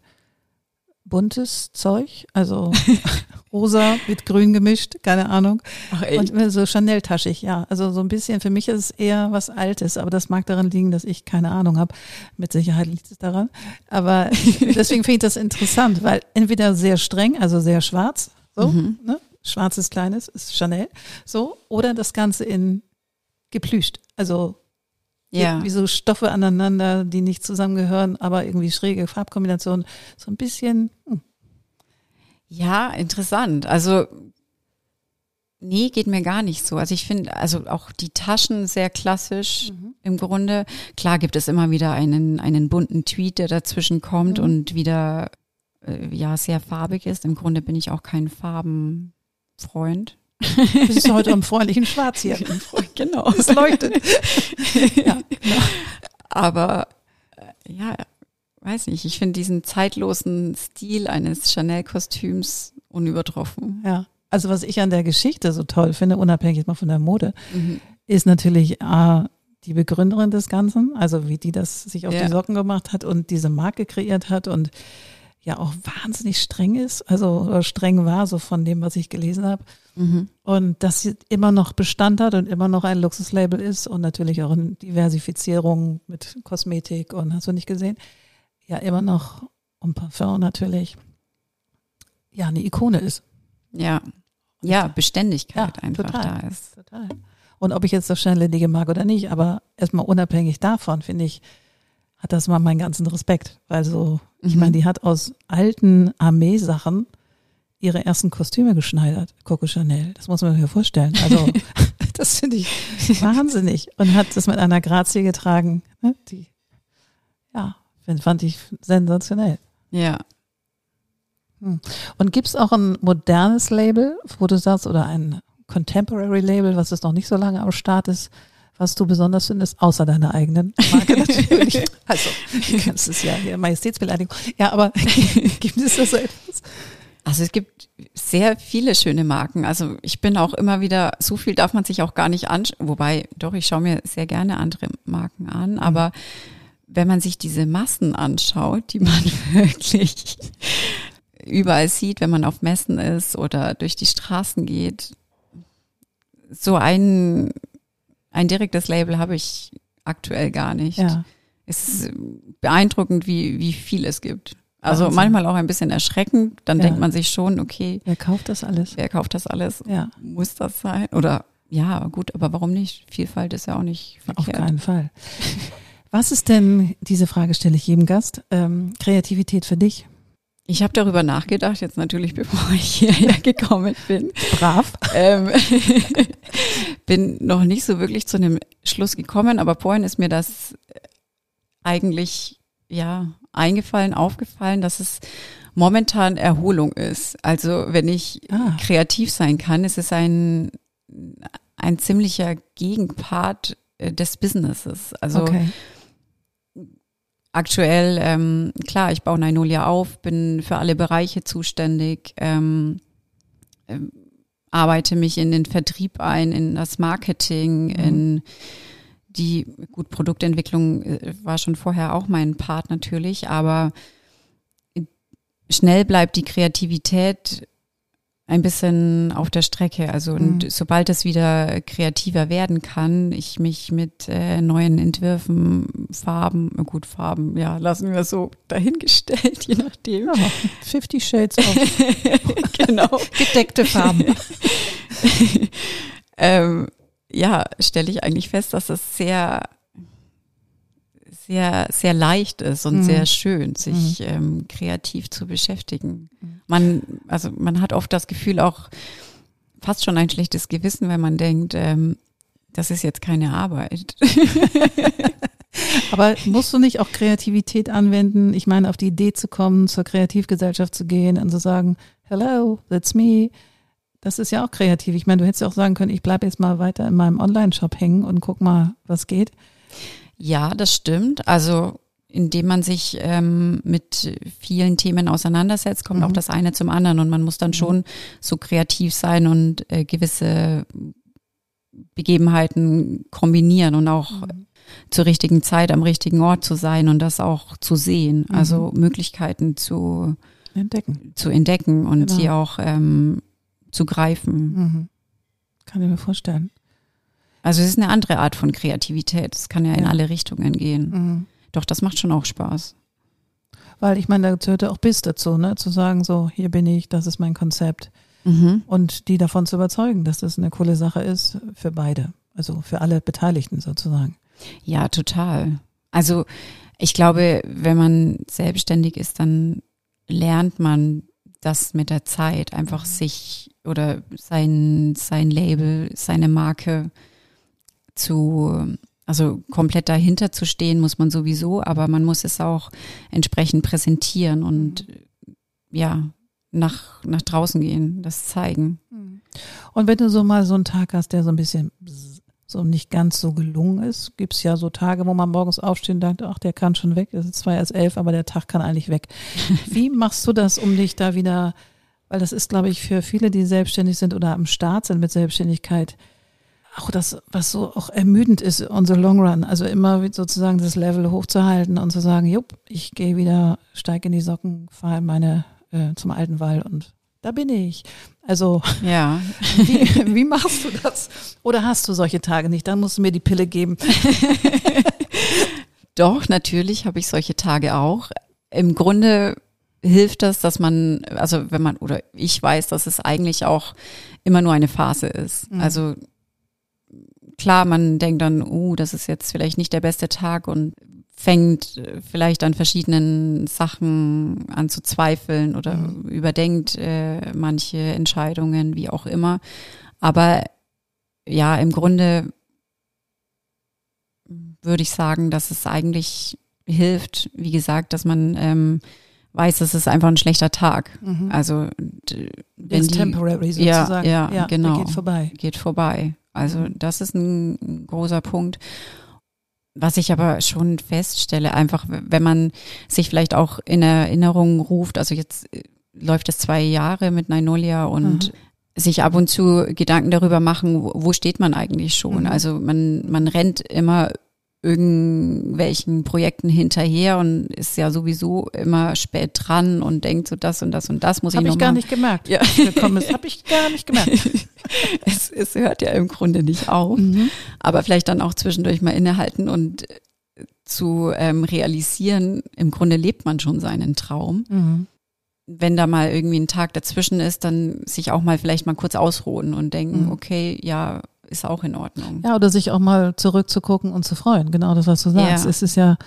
buntes Zeug, also [LAUGHS] rosa mit grün gemischt, keine Ahnung. Ach, Und immer so Chanel-taschig, ja. Also so ein bisschen, für mich ist es eher was Altes, aber das mag daran liegen, dass ich keine Ahnung habe. Mit Sicherheit liegt es daran. Aber [LAUGHS] deswegen finde ich das interessant, weil entweder sehr streng, also sehr schwarz, so, Mhm. ne? Schwarzes Kleines ist Chanel, so, oder das Ganze in geplüscht. Also ja. wie so Stoffe aneinander, die nicht zusammengehören, aber irgendwie schräge Farbkombinationen. So ein bisschen, hm, Ja, interessant. Also, nee, geht mir gar nicht so. Also ich finde, also auch die Taschen sehr klassisch im Grunde. Klar gibt es immer wieder einen, einen bunten Tweet, der dazwischen kommt Mhm. und wieder, äh, ja, sehr farbig ist. Im Grunde bin ich auch kein Farbenfreund. [LAUGHS] das ist heute im freundlichen Schwarz hier. genau. Es leuchtet. [LAUGHS] ja, genau. Aber, äh, ja, weiß nicht. Ich finde diesen zeitlosen Stil eines Chanel-Kostüms unübertroffen. ja. Also was ich an der Geschichte so toll finde, unabhängig jetzt mal von der Mode, Mhm. ist natürlich A, die Begründerin des Ganzen, also wie die das sich auf Ja. die Socken gemacht hat und diese Marke kreiert hat und ja auch wahnsinnig streng ist, also oder streng war, so von dem, was ich gelesen habe. Mhm. Und dass sie immer noch Bestand hat und immer noch ein Luxuslabel ist und natürlich auch eine Diversifizierung mit Kosmetik und hast du nicht gesehen? Ja, immer noch und Parfum natürlich. Ja, eine Ikone ist. Ja. Ja, Beständigkeit Ja, einfach total. da ist. Total. Und ob ich jetzt das Schnelllebige mag oder nicht, aber erstmal unabhängig davon, finde ich, hat das mal meinen ganzen Respekt. Weil so, ich Mhm. meine, die hat aus alten Armeesachen ihre ersten Kostüme geschneidert, Coco Chanel. Das muss man sich vorstellen. Also, [LAUGHS] [LAUGHS] das finde ich wahnsinnig. Und hat das mit einer Grazie getragen, ne? die, ja, fand ich sensationell. Ja. Und gibt's auch ein modernes Label, wo du sagst, oder ein Contemporary Label, was jetzt noch nicht so lange am Start ist, was du besonders findest, außer deiner eigenen Marke natürlich. [LAUGHS] Also, du kannst es ja hier, Majestätsbeleidigung. Ja, aber [LAUGHS] gibt es da so etwas? Also es gibt sehr viele schöne Marken. Also ich bin auch immer wieder, so viel darf man sich auch gar nicht anschauen. Wobei, doch, ich schaue mir sehr gerne andere Marken an. Aber wenn man sich diese Massen anschaut, die man [LAUGHS] wirklich überall sieht, wenn man auf Messen ist oder durch die Straßen geht, so ein, ein direktes Label habe ich aktuell gar nicht. Ja, Es ist beeindruckend, wie, wie viel es gibt. Also Wahnsinn. manchmal auch ein bisschen erschreckend. Dann Ja. denkt man sich schon, okay, wer kauft das alles? wer kauft das alles? Ja, Muss das sein? Oder ja, gut, aber warum nicht? Vielfalt ist ja auch nicht auf verkehrt. keinen Fall. Was ist denn, diese Frage stelle ich jedem Gast, ähm, Kreativität für dich? Ich habe darüber nachgedacht, jetzt natürlich, [LAUGHS] bevor ich hierher gekommen bin. Brav. ähm, [LAUGHS] bin noch nicht so wirklich zu einem Schluss gekommen, aber vorhin ist mir das eigentlich ja eingefallen, aufgefallen, dass es momentan Erholung ist. Also wenn ich Ah. kreativ sein kann, ist es ein ein ziemlicher Gegenpart äh, des Businesses. Also Okay. aktuell, ähm, klar, ich baue Nainolia auf, bin für alle Bereiche zuständig, ähm, ähm, arbeite mich in den Vertrieb ein, in das Marketing, in die, gut, Produktentwicklung äh, war schon vorher auch mein Part natürlich, aber schnell bleibt die Kreativität ein bisschen auf der Strecke. Also und Mhm. sobald es wieder kreativer werden kann, ich mich mit äh, neuen Entwürfen, Farben, gut Farben, ja, lassen wir so dahingestellt, [LAUGHS] je nachdem. Ja, Fifty Shades of [LAUGHS] genau. gedeckte Farben. [LAUGHS] ähm, ja, stelle ich eigentlich fest, dass es sehr, sehr, sehr leicht ist und Mhm. sehr schön, sich ähm, kreativ zu beschäftigen. Man, also man hat oft das Gefühl auch fast schon ein schlechtes Gewissen, wenn man denkt, ähm, das ist jetzt keine Arbeit. [LAUGHS] Aber musst du nicht auch Kreativität anwenden? Ich meine, auf die Idee zu kommen, zur Kreativgesellschaft zu gehen und zu sagen, hello, that's me. Das ist ja auch kreativ. Ich meine, du hättest ja auch sagen können, ich bleibe jetzt mal weiter in meinem Online-Shop hängen und guck mal, was geht. Ja, das stimmt. Also indem man sich ähm, mit vielen Themen auseinandersetzt, kommt Mhm. auch das eine zum anderen und man muss dann schon so kreativ sein und äh, gewisse Begebenheiten kombinieren und auch Mhm. zur richtigen Zeit am richtigen Ort zu sein und das auch zu sehen, Mhm. also Möglichkeiten zu, Entdecken. zu entdecken und Genau. sie auch ähm, zu greifen. Mhm. Kann ich mir vorstellen. Also es ist eine andere Art von Kreativität. Es kann ja in Ja. alle Richtungen gehen. Mhm. Doch das macht schon auch Spaß. Weil ich meine, da gehört ja auch Biss dazu, ne? Zu sagen, so, hier bin ich, das ist mein Konzept. Mhm. Und die davon zu überzeugen, dass das eine coole Sache ist für beide. Also für alle Beteiligten sozusagen. Ja, total. Also ich glaube, wenn man selbstständig ist, dann lernt man das mit der Zeit, einfach sich oder sein, sein Label, seine Marke zu, also komplett dahinter zu stehen, muss man sowieso, aber man muss es auch entsprechend präsentieren und ja, nach, nach draußen gehen, das zeigen. Und wenn du so mal so einen Tag hast, der so ein bisschen so nicht ganz so gelungen ist, gibt's ja so Tage, wo man morgens aufsteht und denkt, ach, der kann schon weg, es ist zwar erst elf, aber der Tag kann eigentlich weg. [LAUGHS] Wie machst du das, um dich da wieder, weil das ist, glaube ich, für viele, die selbstständig sind oder am Start sind mit Selbstständigkeit, auch das, was so auch ermüdend ist on the long run, also immer sozusagen das Level hochzuhalten und zu sagen, jupp, ich gehe wieder, steige in die Socken, fahre in meine äh, zum alten Wall und da bin ich. Also Ja, [LAUGHS] wie, wie machst du das? Oder hast du solche Tage nicht? Dann musst du mir die Pille geben. [LAUGHS] Doch, natürlich habe ich solche Tage auch. Im Grunde hilft das, dass man, also wenn man, oder ich weiß, dass es eigentlich auch immer nur eine Phase ist. Mhm. Also klar, man denkt dann, uh, das ist jetzt vielleicht nicht der beste Tag und fängt äh, vielleicht an verschiedenen Sachen an zu zweifeln oder Mhm. überdenkt äh, manche Entscheidungen, wie auch immer. Aber ja, im Grunde würde ich sagen, dass es eigentlich hilft, wie gesagt, dass man ähm, weiß, es ist einfach ein schlechter Tag. Also d- Der wenn die temporary Ja, sozusagen. ja, der genau. geht vorbei. geht vorbei. Also das ist ein, großer Punkt. Was ich aber schon feststelle, einfach wenn man sich vielleicht auch in Erinnerung ruft, also jetzt äh, läuft es zwei Jahre mit Nainolia und sich ab und zu Gedanken darüber machen, wo, steht man eigentlich schon. Mhm. Also man, man rennt immer irgendwelchen Projekten hinterher und ist ja sowieso immer spät dran und denkt so das und das und das muss Habe ich noch ich gar machen. nicht gemerkt. Ja. Ist, habe ich gar nicht [LAUGHS] gemerkt. [LAUGHS] es, es hört ja im Grunde nicht auf. Mhm. aber vielleicht dann auch zwischendurch mal innehalten und äh, zu ähm, realisieren, im Grunde lebt man schon seinen Traum. Mhm. Wenn da mal irgendwie ein Tag dazwischen ist, dann sich auch mal vielleicht mal kurz ausruhen und denken, Mhm. okay, ja, ist auch in Ordnung. Ja, oder sich auch mal zurückzugucken und zu freuen. Genau das, was du sagst. Ja. Es ist ja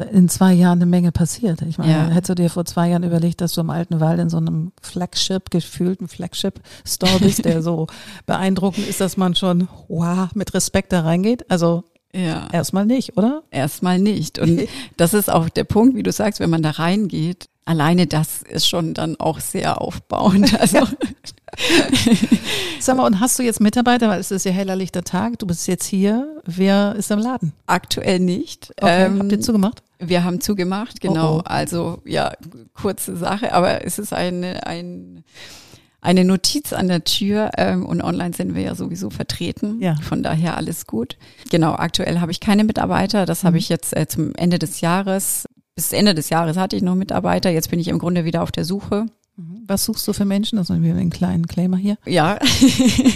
in zwei Jahren eine Menge passiert. Ich meine, Ja. hättest du dir vor zwei Jahren überlegt, dass du im alten Wald in so einem Flagship, gefühlten Flagship-Store bist, der so [LAUGHS] beeindruckend ist, dass man schon, wow, mit Respekt da reingeht? Also Ja, erstmal nicht, oder? erstmal nicht. Und [LAUGHS] das ist auch der Punkt, wie du sagst, wenn man da reingeht, alleine das ist schon dann auch sehr aufbauend. [LAUGHS] Also [LAUGHS] Sag mal, und hast du jetzt Mitarbeiter, weil es ist ja heller lichter Tag, du bist jetzt hier, wer ist im Laden? aktuell nicht. Okay, Ähm, habt ihr zugemacht? Wir haben zugemacht, genau. Oh, oh. Also ja, kurze Sache, aber es ist eine, ein, eine Notiz an der Tür ähm, und online sind wir ja sowieso vertreten. Ja. Von daher alles gut. Genau, aktuell habe ich keine Mitarbeiter. Das Mhm. habe ich jetzt äh, zum Ende des Jahres. Bis Ende des Jahres hatte ich noch Mitarbeiter. Jetzt bin ich im Grunde wieder auf der Suche. Weil Was suchst du für Menschen? Das ist einen kleinen Claimer hier. Ja,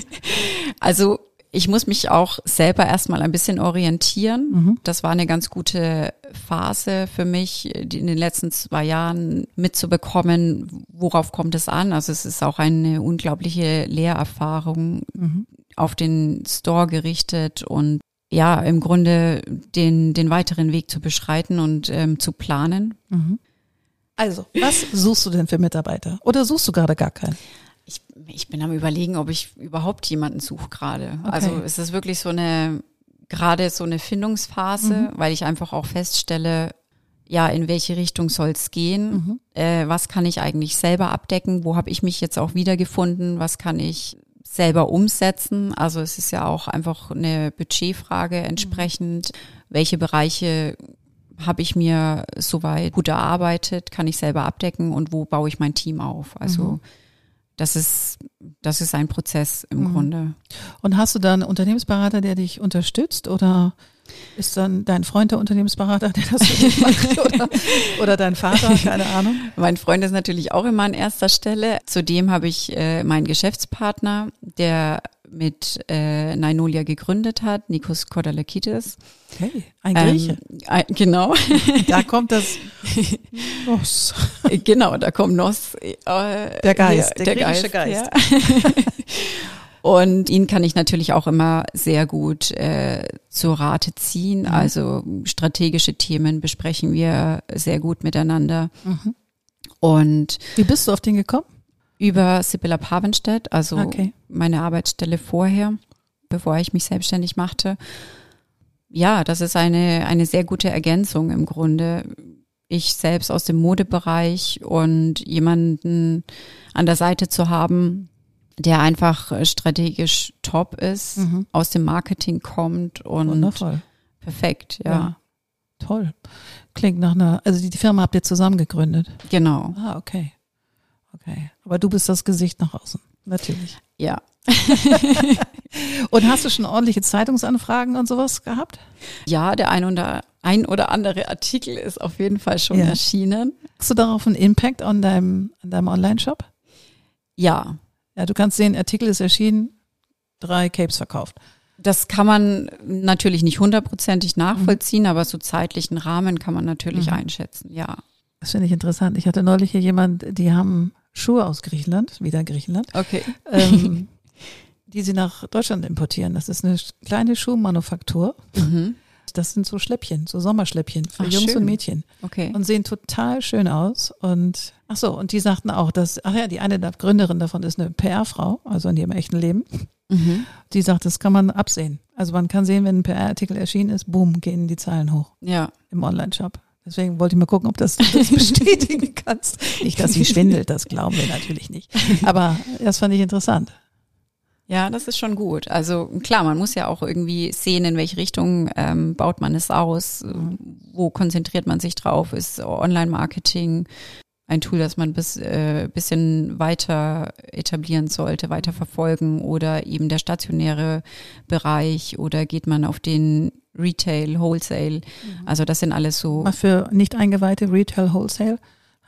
[LAUGHS] also ich muss mich auch selber erstmal ein bisschen orientieren. Mhm. Das war eine ganz gute Phase für mich, die in den letzten zwei Jahren mitzubekommen, worauf kommt es an. Also es ist auch eine unglaubliche Lehrerfahrung mhm. auf den Store gerichtet und ja, im Grunde den, den weiteren Weg zu beschreiten und ähm, zu planen. Mhm. Also, was suchst du denn für Mitarbeiter? Oder suchst du gerade gar keinen? Ich, ich bin am überlegen, ob ich überhaupt jemanden suche gerade. Okay. Also es ist wirklich so eine, gerade so eine Findungsphase, mhm. weil ich einfach auch feststelle, ja, in welche Richtung soll es gehen? Mhm. Äh, was kann ich eigentlich selber abdecken? Wo habe ich mich jetzt auch wiedergefunden? Was kann ich selber umsetzen? Also es ist ja auch einfach eine Budgetfrage entsprechend. Mhm. Welche Bereiche habe ich mir soweit gut erarbeitet, kann ich selber abdecken und wo baue ich mein Team auf? Also mhm. das ist, das ist ein Prozess im mhm. Grunde. Und hast du da einen Unternehmensberater, der dich unterstützt oder ist dann dein Freund der Unternehmensberater, der das für dich macht [LAUGHS] oder, oder dein Vater, keine Ahnung? Mein Freund ist natürlich auch immer an erster Stelle. Zudem habe ich äh, meinen Geschäftspartner, der mit äh, Nainolia gegründet hat, Nikos Kodalakidis. Okay, ein Grieche. Ähm, [LAUGHS] [LAUGHS] genau. Da kommt das Nos. Genau, da kommt Nos. Äh, der Geist, der, der griechische Geist. Geist. Ja. [LAUGHS] Und ihn kann ich natürlich auch immer sehr gut äh, zur Rate ziehen. Mhm. Also strategische Themen besprechen wir sehr gut miteinander. Mhm. Und wie bist du auf den gekommen? Über Sibylla Pavenstedt, also okay. meine Arbeitsstelle vorher, bevor ich mich selbstständig machte. Ja, das ist eine, eine sehr gute Ergänzung im Grunde. Ich selbst aus dem Modebereich und jemanden an der Seite zu haben, der einfach strategisch top ist, mhm. aus dem Marketing kommt und Wundervoll. perfekt, ja. ja. Toll. Klingt nach einer, also die Firma habt ihr zusammen gegründet. Genau. Ah, okay. Okay. Aber du bist das Gesicht nach außen. Natürlich. Ja. [LAUGHS] und hast du schon ordentliche Zeitungsanfragen und sowas gehabt? Ja, der ein oder, ein oder andere Artikel ist auf jeden Fall schon ja. erschienen. Hast du darauf einen Impact an deinem, an deinem Online-Shop? Ja. Ja, du kannst sehen, Artikel ist erschienen, drei Capes verkauft. Das kann man natürlich nicht hundertprozentig nachvollziehen, mhm. aber so zeitlichen Rahmen kann man natürlich mhm. einschätzen, ja. Das finde ich interessant. Ich hatte neulich hier jemand, die haben Schuhe aus Griechenland, wieder Griechenland. Okay. Ähm, [LAUGHS] die sie nach Deutschland importieren. Das ist eine kleine Schuhmanufaktur. Mhm. Das sind so Schläppchen, so Sommerschläppchen für ach, Jungs schön. und Mädchen. Okay. Und sehen total schön aus. Und ach so, und die sagten auch, dass, ach ja, die eine der Gründerin davon ist eine PR-Frau, also in ihrem echten Leben. Mhm. Die sagt, das kann man absehen. Also man kann sehen, wenn ein PR-Artikel erschienen ist, boom, gehen die Zahlen hoch. Ja. Im Online-Shop. Deswegen wollte ich mal gucken, ob das, du das [LAUGHS] bestätigen kannst. Nicht, dass sie schwindelt, das glauben wir natürlich nicht. Aber das fand ich interessant. Ja, das ist schon gut. Also klar, man muss ja auch irgendwie sehen, in welche Richtung ähm, baut man es aus, wo konzentriert man sich drauf, ist Online-Marketing ein Tool, das man bis äh, bisschen weiter etablieren sollte, weiter verfolgen oder eben der stationäre Bereich oder geht man auf den Retail, Wholesale. Mhm. Also das sind alles so. Mal für nicht eingeweihte Retail, Wholesale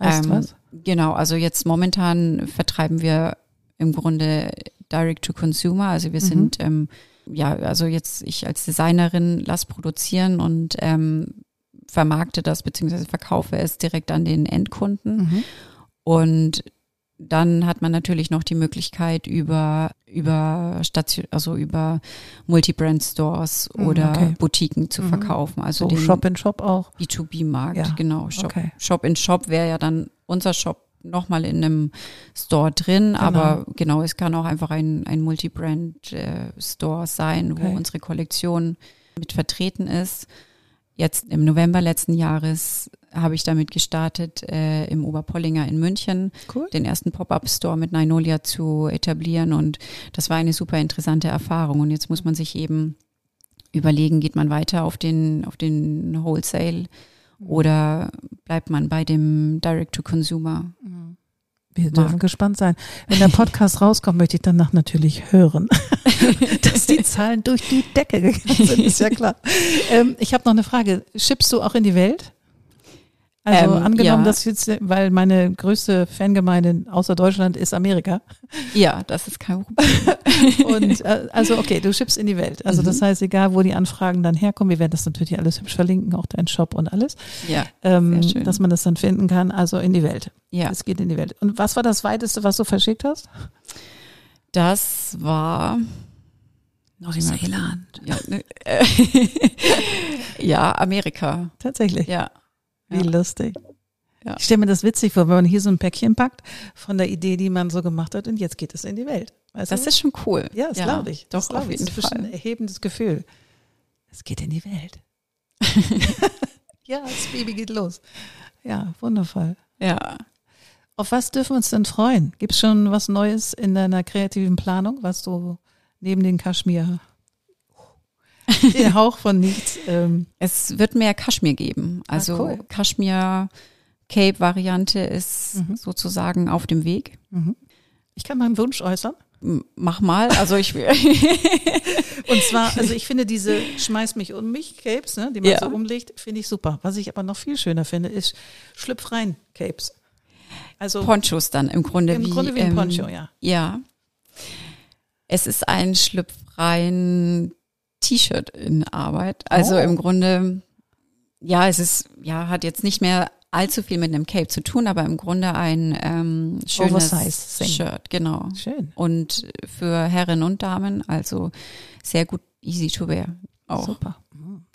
heißt ähm, was? Genau, also jetzt momentan vertreiben wir im Grunde Direct to Consumer. Also wir mhm. sind ähm, ja, also jetzt ich als Designerin lass produzieren und ähm, vermarkte das beziehungsweise verkaufe es direkt an den Endkunden. Mhm. Und dann hat man natürlich noch die Möglichkeit über über Station, also über Multibrand Stores mhm, oder okay. Boutiquen zu mhm. verkaufen. Also so den Shop in Shop auch. B2B Markt, ja. genau. Shop, okay. Shop in Shop wäre ja dann unser Shop nochmal in einem Store drin, genau. aber genau, es kann auch einfach ein, ein Multibrand äh, Store sein, okay. wo unsere Kollektion mit vertreten ist. Jetzt im November letzten Jahres habe ich damit gestartet, äh, im Oberpollinger in München cool. den ersten Pop-up-Store mit Nainolia zu etablieren. Und das war eine super interessante Erfahrung. Und jetzt muss man sich eben überlegen, geht man weiter auf den, auf den Wholesale oder bleibt man bei dem Direct-to-Consumer? Mhm. Wir dürfen Markt. gespannt sein. Wenn der Podcast [LAUGHS] rauskommt, möchte ich danach natürlich hören, [LAUGHS] dass die Zahlen durch die Decke gegangen sind, ist ja klar. Ähm, ich habe noch eine Frage. Schippst du auch in die Welt? Also Ähm, angenommen, ja. dass jetzt, weil meine größte Fangemeinde außer Deutschland ist Amerika. Ja, das ist kein Problem. [LAUGHS] Und äh, also okay, du schippst in die Welt. Also das heißt, egal wo die Anfragen dann herkommen, wir werden das natürlich alles hübsch verlinken, auch dein Shop und alles, Ja, ähm, Sehr schön. dass man das dann finden kann. Also in die Welt. ja. Es geht in die Welt. Und was war das weiteste, was du verschickt hast? Das war Neuseeland. ja, ne, äh, [LAUGHS] ja Amerika. Tatsächlich. Ja, Wie Ja. lustig. Ja. Ich stelle mir das witzig vor, wenn man hier so ein Päckchen packt von der Idee, die man so gemacht hat und jetzt geht es in die Welt. Weißt das du? ist schon cool. ja, das glaube ich. Das Doch, glaub auf ich. jeden Das ist ein erhebendes Gefühl. Es geht in die Welt. [LAUGHS] ja, das Baby geht los. Ja, wundervoll. Ja. Auf was dürfen wir uns denn freuen? Gibt es schon was Neues in deiner kreativen Planung, was du neben den Kaschmir, [LAUGHS] den Hauch von nichts, ähm, Es wird mehr Kaschmir geben. Also Ah, cool. Kaschmir Cape Variante ist Mhm. sozusagen auf dem Weg. ich kann meinen Wunsch äußern. Mach mal. Also ich [LAUGHS] Und zwar, also ich finde diese Schmeiß mich um mich Capes, ne, die man Ja. so umlegt, finde ich super. Was ich aber noch viel schöner finde, ist Schlüpf rein Capes. Also Ponchos dann im Grunde im wie Grunde wie ein ähm, Poncho, ja. Ja. Es ist ein schlüpfrein T-Shirt in Arbeit. Also Oh. im Grunde, ja, es ist, ja, hat jetzt nicht mehr allzu viel mit einem Cape zu tun, aber im Grunde ein ähm, schönes. Shirt, genau. Schön. Und für Herren und Damen, also sehr gut easy to wear auch. Super.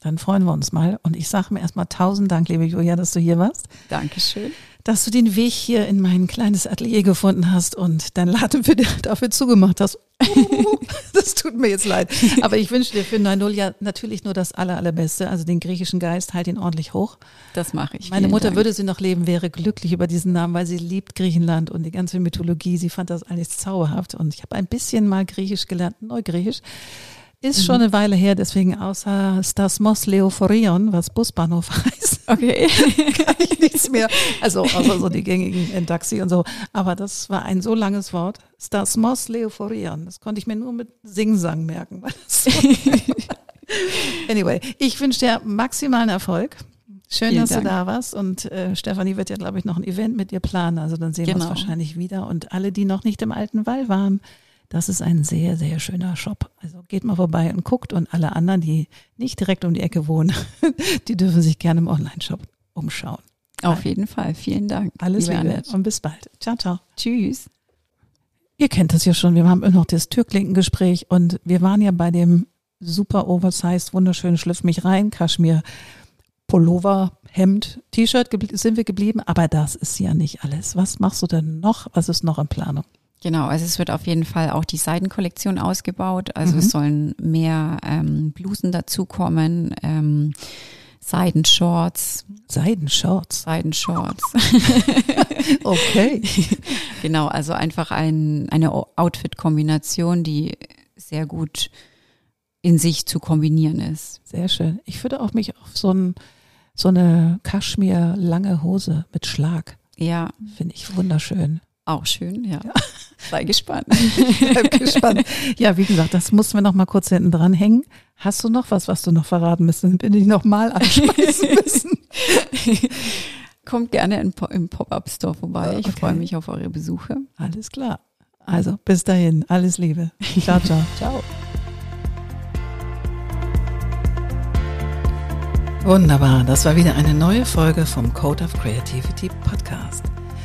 Dann freuen wir uns mal. Und ich sage mir erstmal tausend Dank, liebe Julia, dass du hier warst. Dankeschön. Dass du den Weg hier in mein kleines Atelier gefunden hast und dein Laden für, [LAUGHS] dafür zugemacht hast. [LAUGHS] Das tut mir jetzt leid. [LAUGHS] Aber ich wünsche dir für 9.0 ja natürlich nur das aller, allerbeste. Also den griechischen Geist, halt ihn ordentlich hoch. Das mache ich. Meine Vielen Mutter Dank. würde sie noch leben, wäre glücklich über diesen Namen, weil sie liebt Griechenland und die ganze Mythologie. Sie fand das alles zauberhaft. Und ich habe ein bisschen mal Griechisch gelernt, Neugriechisch. Ist schon eine Weile her, deswegen außer Stasmos Leophorion, was Busbahnhof heißt, Okay. [LAUGHS] kann ich nichts mehr. Also außer so die gängigen in Taxi und so. Aber das war ein so langes Wort. Stasmos Leophorion. Das konnte ich mir nur mit Singsang merken. So [LAUGHS] anyway, ich wünsche dir maximalen Erfolg. Schön, Vielen dass Dank. du da warst. Und äh, Stefanie wird ja, glaube ich, noch ein Event mit dir planen. Also dann sehen wir uns Genau. wahrscheinlich wieder. Und alle, die noch nicht im alten Wall waren, das ist ein sehr, sehr schöner Shop. Also geht mal vorbei und guckt. Und alle anderen, die nicht direkt um die Ecke wohnen, [LAUGHS] die dürfen sich gerne im Online-Shop umschauen. Auf jeden Fall. Vielen Dank. Alles liebe Liebe und bis bald. Ciao, ciao. Tschüss. Ihr kennt das ja schon. Wir haben noch das Türklinkengespräch und wir waren ja bei dem super oversized, wunderschönen Schlüpf mich rein, Kaschmir, Pullover, Hemd, T-Shirt sind wir geblieben, aber das ist ja nicht alles. Was machst du denn noch? Was ist noch in Planung? Genau, also es wird auf jeden Fall auch die Seidenkollektion ausgebaut. Also Mhm. es sollen mehr ähm, Blusen dazukommen, ähm, Seidenshorts, Seidenshorts. Seidenshorts. [LAUGHS] Okay. [LAUGHS] genau, also einfach ein, eine Outfit-Kombination, die sehr gut in sich zu kombinieren ist. Sehr schön. Ich würde auch mich auf so, ein, so eine Kaschmir lange Hose mit Schlag, Ja, finde ich wunderschön. Auch schön, ja. [LAUGHS] Sei gespannt. [LAUGHS] Gespannt. Ja, wie gesagt, das mussten wir noch mal kurz hinten dran hängen. Hast du noch was, was du noch verraten müssen? Bin ich noch mal anschmeißen [LAUGHS] müssen? Kommt gerne im Pop-Up-Store vorbei. Ich Okay. freue mich auf eure Besuche. Alles klar. Also, bis dahin. Alles Liebe. Ciao, ciao. Ciao. Wunderbar. Das war wieder eine neue Folge vom Code of Creativity Podcast.